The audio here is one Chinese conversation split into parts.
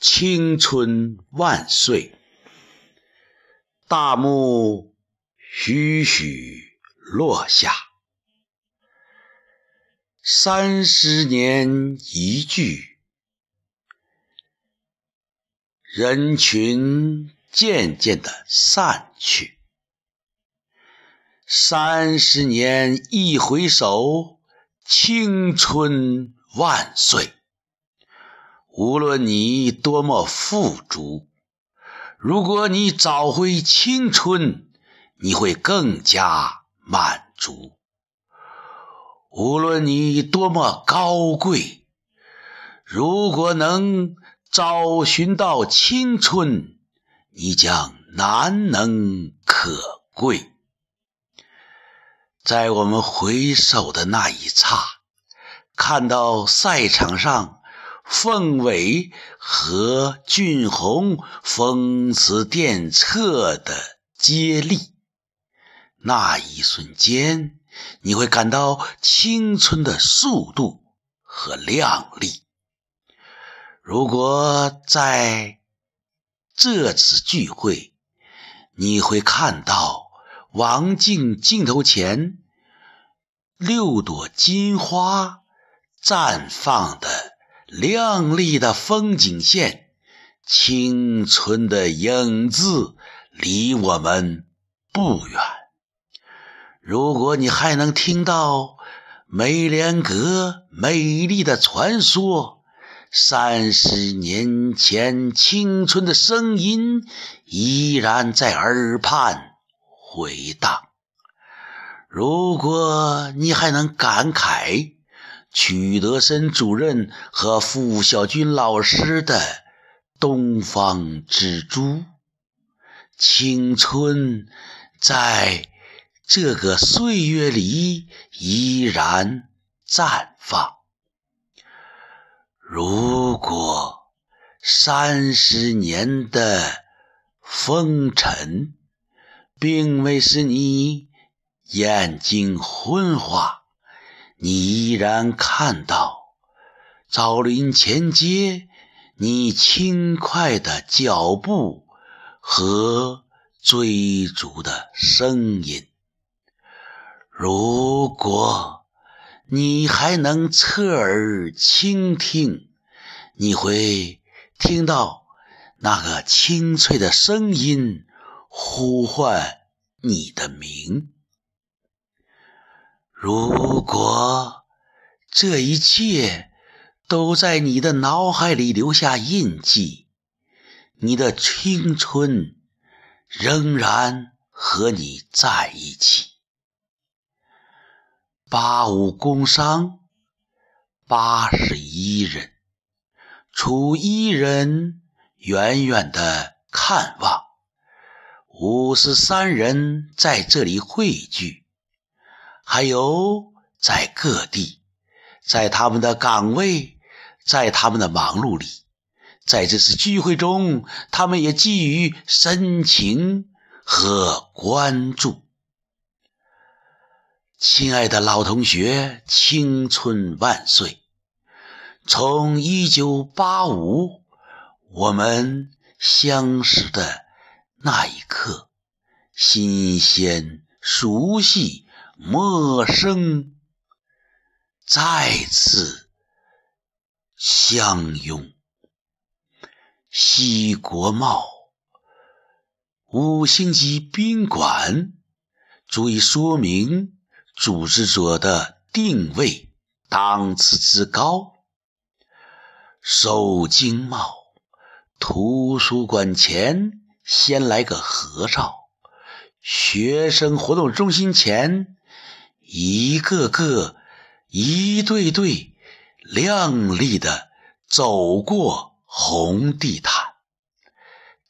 青春万岁！大幕徐徐落下，三十年一聚，人群渐渐的散去。三十年一回首，青春万岁！无论你多么富足，如果你找回青春，你会更加满足；无论你多么高贵，如果能找寻到青春，你将难能可贵。在我们回首的那一刹，看到赛场上。凤尾和俊宏风驰电掣的接力，那一瞬间，你会感到青春的速度和靓丽。如果在这次聚会，你会看到王静镜头前六朵金花绽放的。亮丽的风景线，青春的影子离我们不远。如果你还能听到梅连阁美丽的传说，三十年前青春的声音依然在耳畔回荡。如果你还能感慨。曲德森主任和付小军老师的《东方之珠》，青春在这个岁月里依然绽放。如果三十年的风尘并未使你眼睛昏花，你依然看到枣林前街，你轻快的脚步和追逐的声音。如果你还能侧耳倾听，你会听到那个清脆的声音呼唤你的名。如果这一切都在你的脑海里留下印记，你的青春仍然和你在一起。八五工伤，八十一人，除一人远远的看望，五十三人在这里汇聚。还有在各地，在他们的岗位，在他们的忙碌里，在这次聚会中，他们也寄予深情和关注。亲爱的老同学，青春万岁！从一九八五我们相识的那一刻，新鲜、熟悉。陌生，再次相拥。西国贸五星级宾馆，足以说明组织者的定位档次之高。受经贸图书馆前先来个合照，学生活动中心前。一个个、一对对，亮丽的走过红地毯，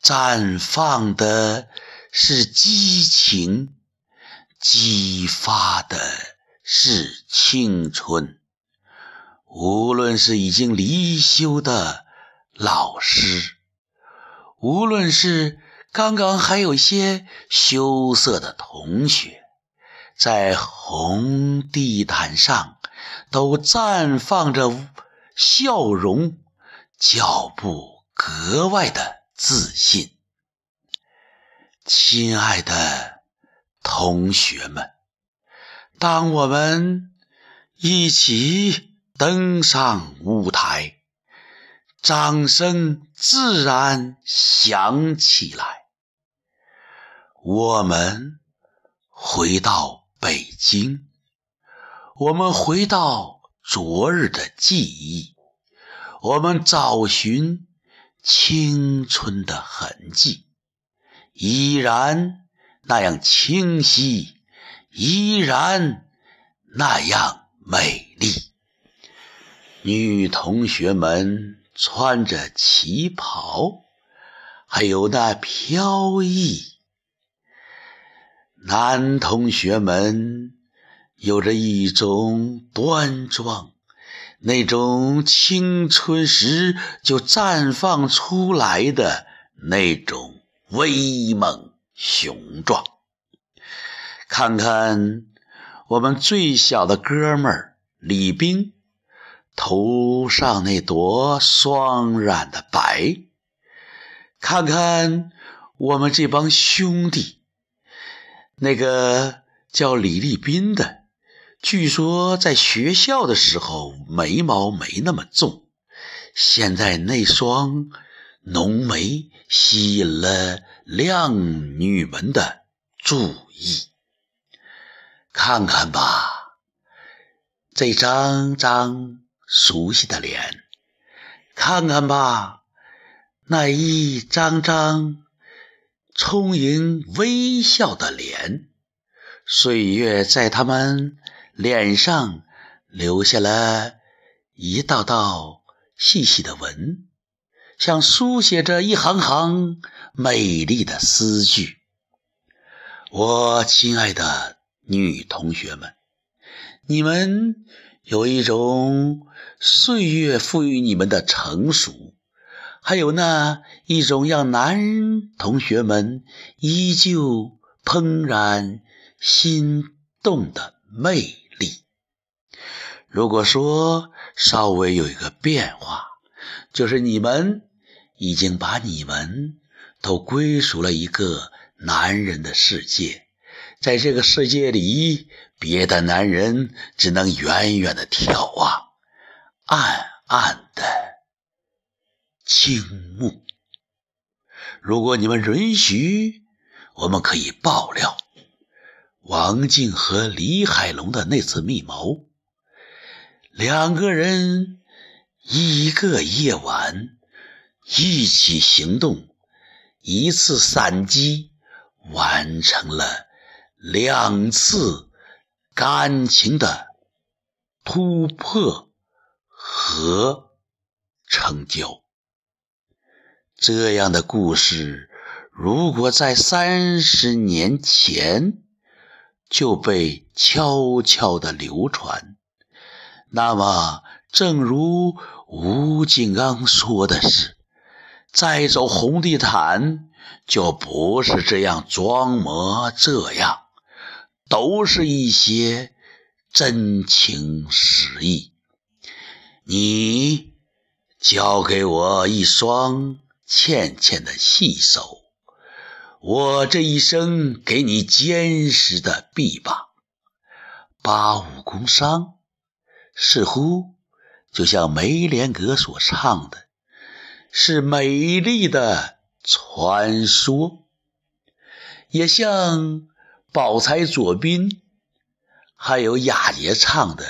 绽放的是激情，激发的是青春。无论是已经离休的老师，无论是刚刚还有些羞涩的同学。在红地毯上，都绽放着笑容，脚步格外的自信。亲爱的同学们，当我们一起登上舞台，掌声自然响起来。我们回到北京，我们回到昨日的记忆，我们找寻青春的痕迹。依然那样清晰，依然那样美丽。女同学们穿着旗袍，还有那飘逸；男同学们有着一种端庄，那种青春时就绽放出来的那种。威猛雄壮，看看我们最小的哥们儿李冰，头上那朵双染的白；看看我们这帮兄弟，那个叫李立斌的，据说在学校的时候眉毛没那么重，现在那双。浓眉吸引了靓女们的注意。看看吧，这张张熟悉的脸；看看吧，那一张张充盈微笑的脸。岁月在他们脸上留下了一道道细细的纹。像书写着一行行美丽的诗句。我亲爱的女同学们，你们有一种岁月赋予你们的成熟，还有那一种让男同学们依旧怦然心动的魅力。如果说稍微有一个变化，就是你们。已经把你们都归属了一个男人的世界，在这个世界里，别的男人只能远远的眺望，暗暗的倾慕。如果你们允许，我们可以爆料王静和李海龙的那次密谋，两个人一个夜晚。一起行动，一次闪击，完成了两次感情的突破和成就。这样的故事，如果在三十年前就被悄悄的流传，那么，正如吴敬刚说的是。再走红地毯，就不是这样装模这样，都是一些真情实意。你交给我一双纤纤的细手，我这一生给你坚实的臂膀。八五工伤，似乎就像梅连格所唱的。是美丽的传说，也像宝钗、左宾，还有雅洁唱的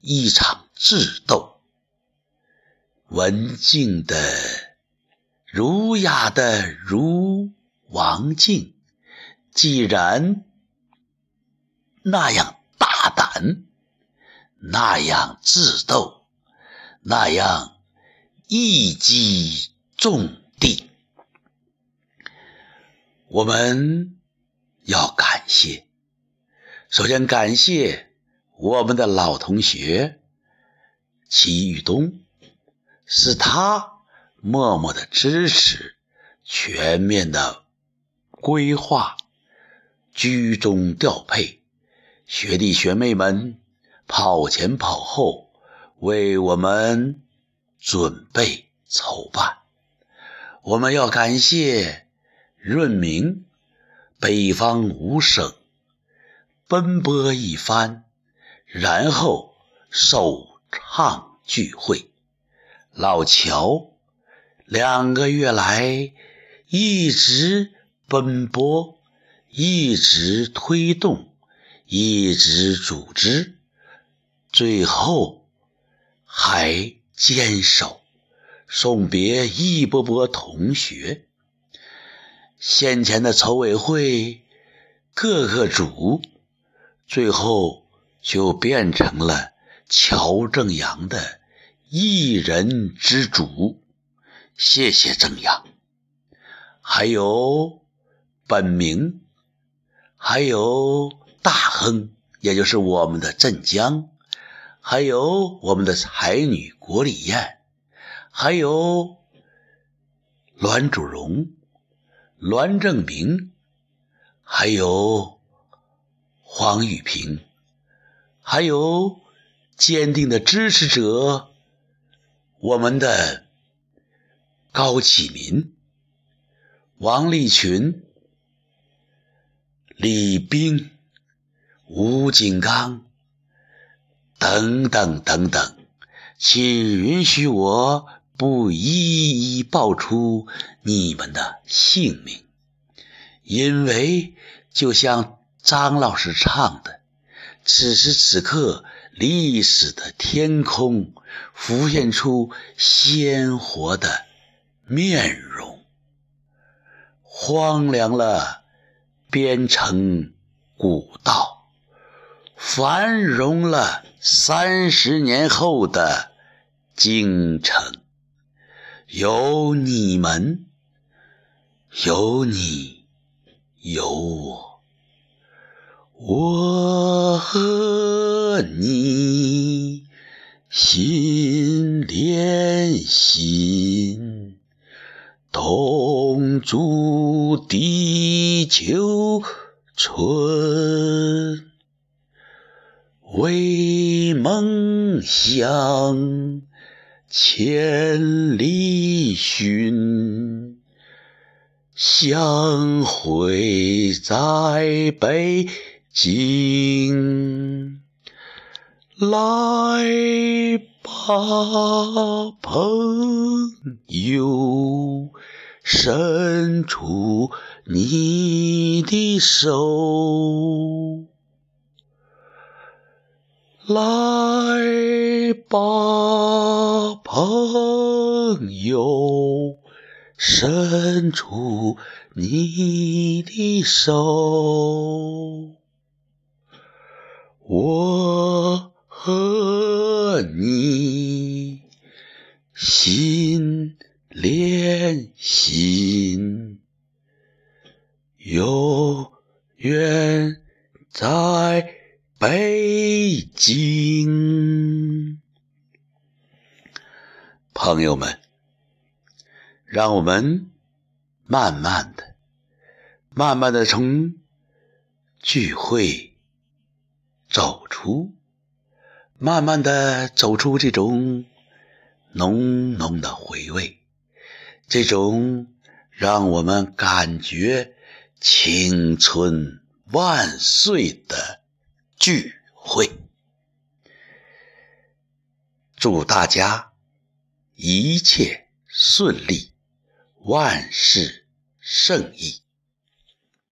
一场智斗。文静的、儒雅的如王静，既然那样大胆，那样智斗，那样。一击中地，我们要感谢。首先感谢我们的老同学齐玉东，是他默默的支持，全面的规划，居中调配，学弟学妹们跑前跑后，为我们。准备筹办。我们要感谢润明北方五省奔波一番，然后首唱聚会。老乔两个月来一直奔波，一直推动，一直组织，最后还坚守。送别一波波同学，先前的筹委会各个组，最后就变成了乔正阳的一人之主。谢谢正阳，还有本名，还有大亨，也就是我们的镇江，还有我们的才女国里燕。还有栾主荣、栾正明，还有黄玉平，还有坚定的支持者，我们的高启民、王立群、李冰、吴景刚等等等等，请允许我。不一一报出你们的姓名，因为就像张老师唱的，此时此刻，历史的天空浮现出鲜活的面容，荒凉了边城古道，繁荣了三十年后的京城。有你们，有你，有我，我和你心连心，同住地球村，为梦想。千里寻，相会在北京。来吧，朋友，伸出你的手。来吧，朋友，伸出你的手，我和你心连心，永远在。北京，朋友们，让我们慢慢的、慢慢的从聚会走出，慢慢的走出这种浓浓的回味，这种让我们感觉青春万岁的。聚会，祝大家一切顺利，万事胜意。